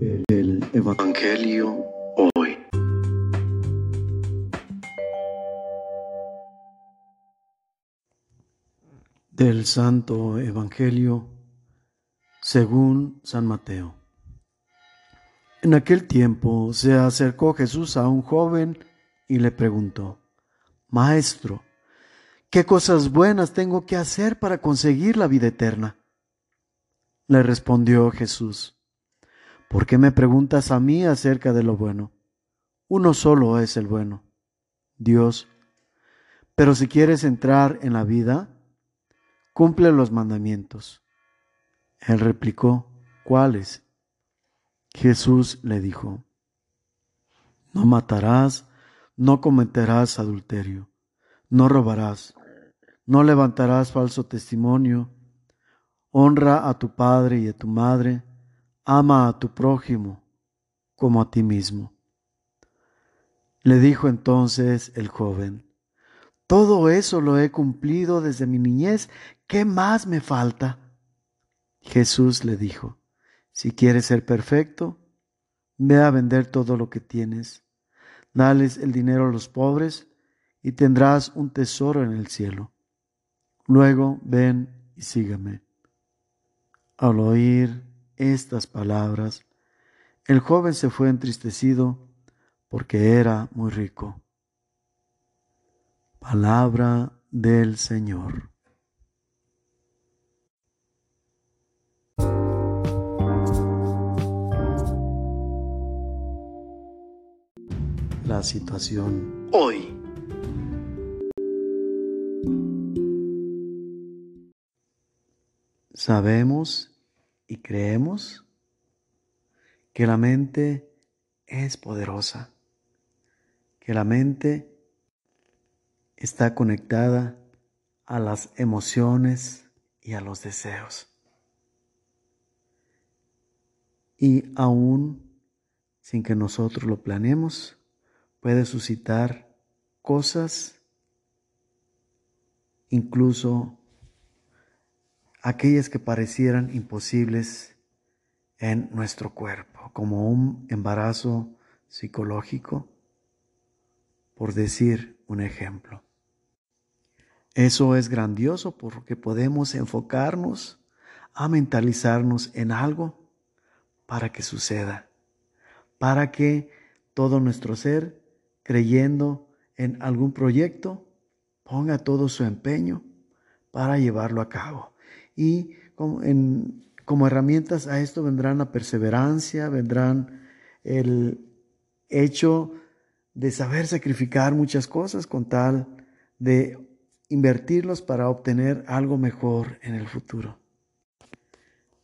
El Evangelio hoy. Del Santo Evangelio según San Mateo. En aquel tiempo se acercó Jesús a un joven y le preguntó, Maestro, ¿qué cosas buenas tengo que hacer para conseguir la vida eterna? Le respondió Jesús, ¿por qué me preguntas a mí acerca de lo bueno? Uno solo es el bueno, Dios. Pero si quieres entrar en la vida, cumple los mandamientos. Él replicó, ¿cuáles? Jesús le dijo, no matarás, no cometerás adulterio, no robarás, no levantarás falso testimonio, honra a tu padre y a tu madre, ama a tu prójimo como a ti mismo. Le dijo entonces el joven, todo eso lo he cumplido desde mi niñez, ¿qué más me falta? Jesús le dijo, si quieres ser perfecto, ve a vender todo lo que tienes, dales el dinero a los pobres y tendrás un tesoro en el cielo. Luego ven y sígame. Al oír estas palabras, el joven se fue entristecido porque era muy rico. Palabra del Señor. La situación hoy. Sabemos y creemos que la mente es poderosa, que la mente está conectada a las emociones y a los deseos. Y aún sin que nosotros lo planeemos, puede suscitar cosas, incluso aquellas que parecieran imposibles en nuestro cuerpo, como un embarazo psicológico, por decir un ejemplo. Eso es grandioso porque podemos enfocarnos a mentalizarnos en algo para que suceda, para que todo nuestro ser, creyendo en algún proyecto, ponga todo su empeño para llevarlo a cabo. Y como, como herramientas a esto vendrán la perseverancia, vendrán el hecho de saber sacrificar muchas cosas con tal de invertirlos para obtener algo mejor en el futuro.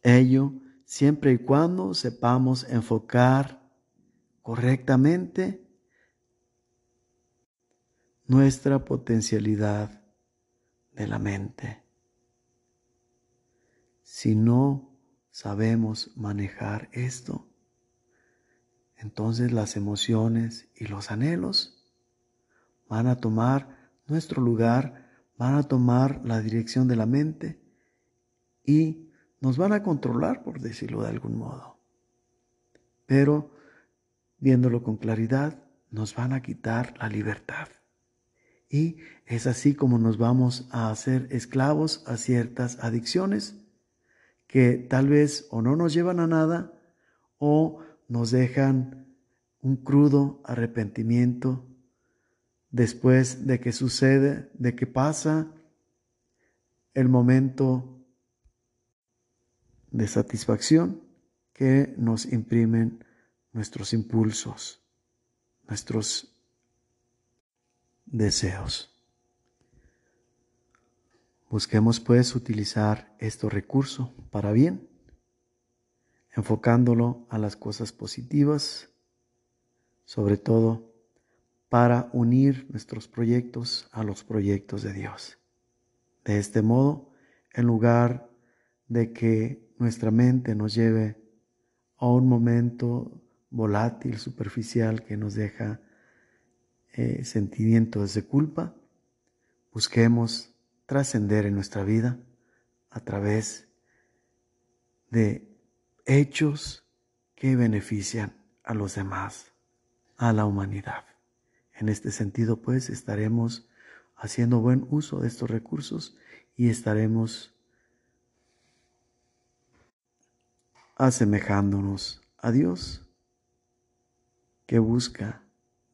Ello siempre y cuando sepamos enfocar correctamente nuestra potencialidad de la mente. Si no sabemos manejar esto, entonces las emociones y los anhelos van a tomar nuestro lugar, van a tomar la dirección de la mente y nos van a controlar, por decirlo de algún modo. Pero, viéndolo con claridad, nos van a quitar la libertad. Y es así como nos vamos a hacer esclavos a ciertas adicciones que tal vez o no nos llevan a nada o nos dejan un crudo arrepentimiento después de que sucede, de que pasa el momento de satisfacción que nos imprimen nuestros impulsos, nuestros deseos. Busquemos pues utilizar este recurso para bien, enfocándolo a las cosas positivas, sobre todo para unir nuestros proyectos a los proyectos de Dios. De este modo, en lugar de que nuestra mente nos lleve a un momento volátil, superficial, que nos deja eh, sentimientos de culpa, busquemos trascender en nuestra vida a través de hechos que benefician a los demás, a la humanidad. En este sentido, pues, estaremos haciendo buen uso de estos recursos y estaremos asemejándonos a Dios que busca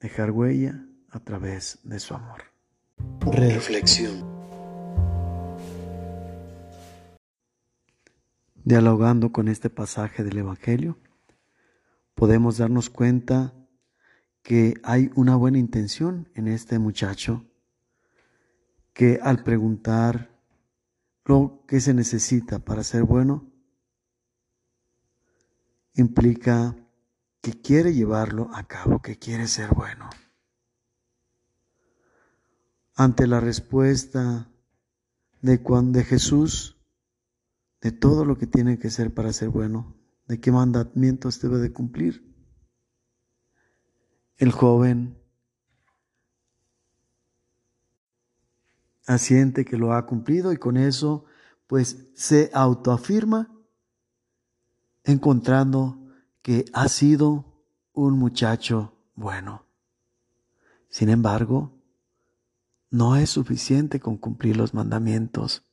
dejar huella a través de su amor. Reflexión. Dialogando con este pasaje del Evangelio, podemos darnos cuenta que hay una buena intención en este muchacho que al preguntar lo que se necesita para ser bueno, implica que quiere llevarlo a cabo, que quiere ser bueno. Ante la respuesta de, de Jesús, de todo lo que tiene que ser para ser bueno, de qué mandamientos debe de cumplir, el joven asiente que lo ha cumplido y con eso pues se autoafirma encontrando que ha sido un muchacho bueno. Sin embargo, no es suficiente con cumplir los mandamientos.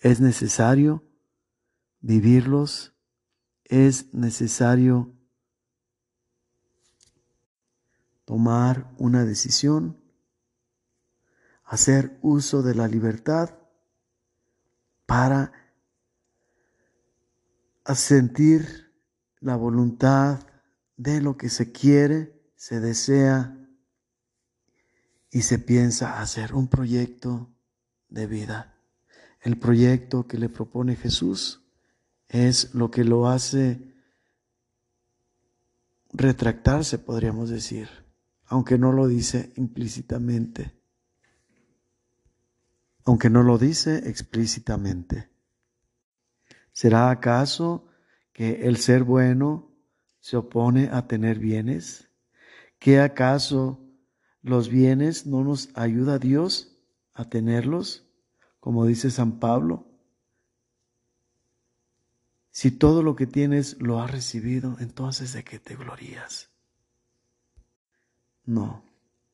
Es necesario vivirlos, es necesario tomar una decisión, hacer uso de la libertad para sentir la voluntad de lo que se quiere, se desea y se piensa hacer un proyecto de vida. El proyecto que le propone Jesús es lo que lo hace retractarse, podríamos decir, aunque no lo dice implícitamente, aunque no lo dice explícitamente. ¿Será acaso que el ser bueno se opone a tener bienes? ¿Que acaso los bienes no nos ayuda Dios a tenerlos? Como dice San Pablo. Si todo lo que tienes lo has recibido, entonces ¿de qué te glorías? No,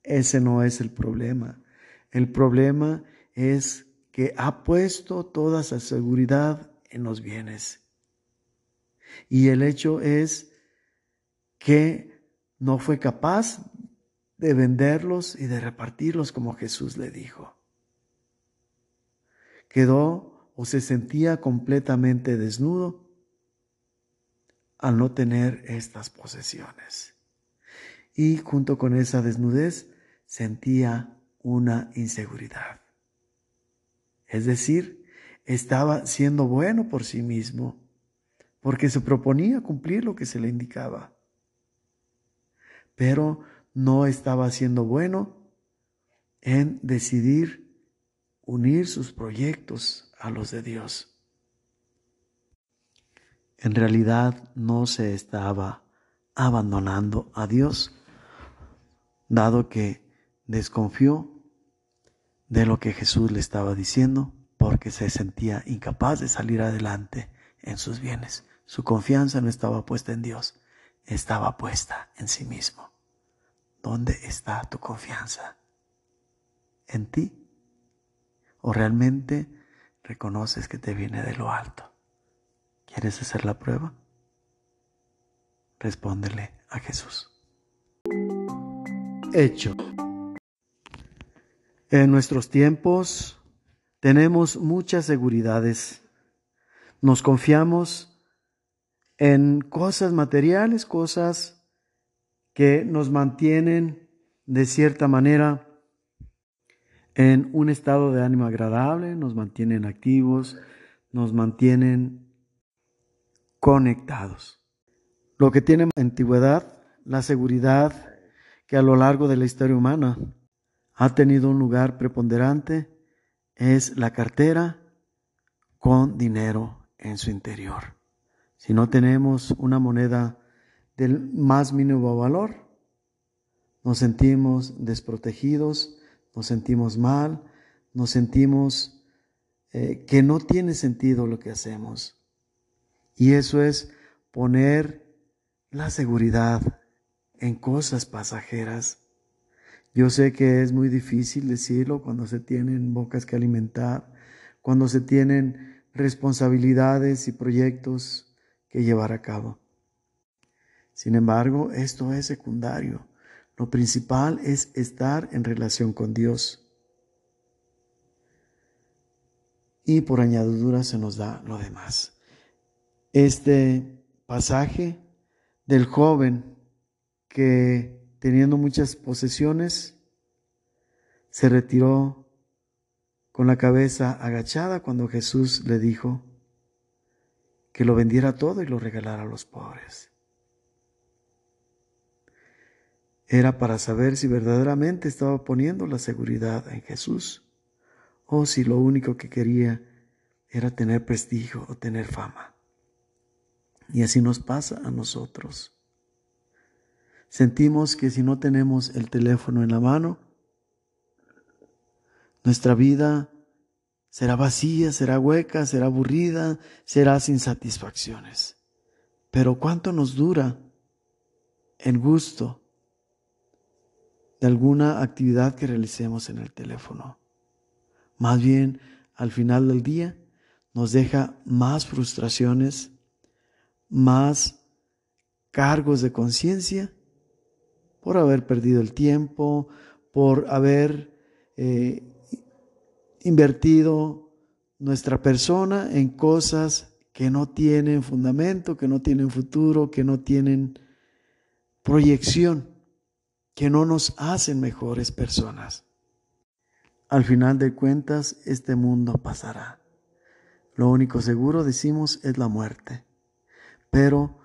ese no es el problema. El problema es que ha puesto toda esa seguridad en los bienes. Y el hecho es que no fue capaz de venderlos y de repartirlos como Jesús le dijo. Quedó o se sentía completamente desnudo al no tener estas posesiones. Y junto con esa desnudez sentía una inseguridad. Es decir, estaba siendo bueno por sí mismo, porque se proponía cumplir lo que se le indicaba. Pero no estaba siendo bueno en decidir unir sus proyectos a los de Dios. En realidad no se estaba abandonando a Dios, dado que desconfió de lo que Jesús le estaba diciendo porque se sentía incapaz de salir adelante en sus bienes. Su confianza no estaba puesta en Dios, estaba puesta en sí mismo. ¿Dónde está tu confianza? ¿En ti? ¿O realmente reconoces que te viene de lo alto? ¿Quieres hacer la prueba? Respóndele a Jesús. Hecho. En nuestros tiempos tenemos muchas seguridades. Nos confiamos en cosas materiales, cosas que nos mantienen de cierta manera en un estado de ánimo agradable, nos mantienen activos, nos mantienen conectados. Lo que tiene antigüedad, la seguridad que a lo largo de la historia humana ha tenido un lugar preponderante es la cartera con dinero en su interior. Si no tenemos una moneda del más mínimo valor, nos sentimos desprotegidos, nos sentimos mal, nos sentimos eh, que no tiene sentido lo que hacemos. Y eso es poner la seguridad en cosas pasajeras. Yo sé que es muy difícil decirlo cuando se tienen bocas que alimentar, cuando se tienen responsabilidades y proyectos que llevar a cabo. Sin embargo, esto es secundario. Lo principal es estar en relación con Dios. Y por añadidura se nos da lo demás. Este pasaje del joven que teniendo muchas posesiones se retiró con la cabeza agachada cuando Jesús le dijo que lo vendiera todo y lo regalara a los pobres. Era para saber si verdaderamente estaba poniendo la seguridad en Jesús o si lo único que quería era tener prestigio o tener fama. Y así nos pasa a nosotros. Sentimos que si no tenemos el teléfono en la mano, nuestra vida será vacía, será hueca, será aburrida, será sin satisfacciones. Pero ¿cuánto nos dura el gusto de alguna actividad que realicemos en el teléfono? Más bien, al final del día, nos deja más frustraciones, más cargos de conciencia por haber perdido el tiempo, por haber eh, invertido nuestra persona en cosas que no tienen fundamento, que no tienen futuro, que no tienen proyección, que no nos hacen mejores personas. Al final de cuentas, este mundo pasará. Lo único seguro, decimos, es la muerte. Pero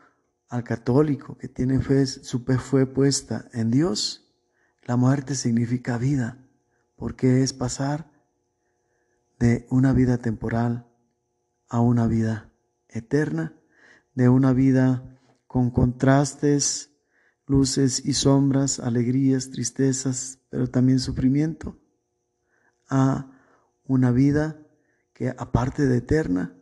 al católico que tiene fe, su fe fue puesta en Dios, la muerte significa vida, porque es pasar de una vida temporal a una vida eterna, de una vida con contrastes, luces y sombras, alegrías, tristezas, pero también sufrimiento, a una vida que aparte de eterna,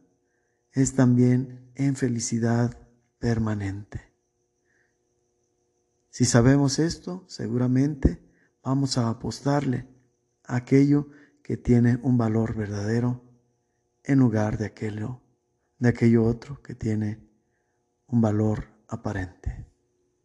es también en felicidad permanente. Si sabemos esto, seguramente vamos a apostarle a aquello que tiene un valor verdadero en lugar de aquello, de aquello otro que tiene un valor aparente.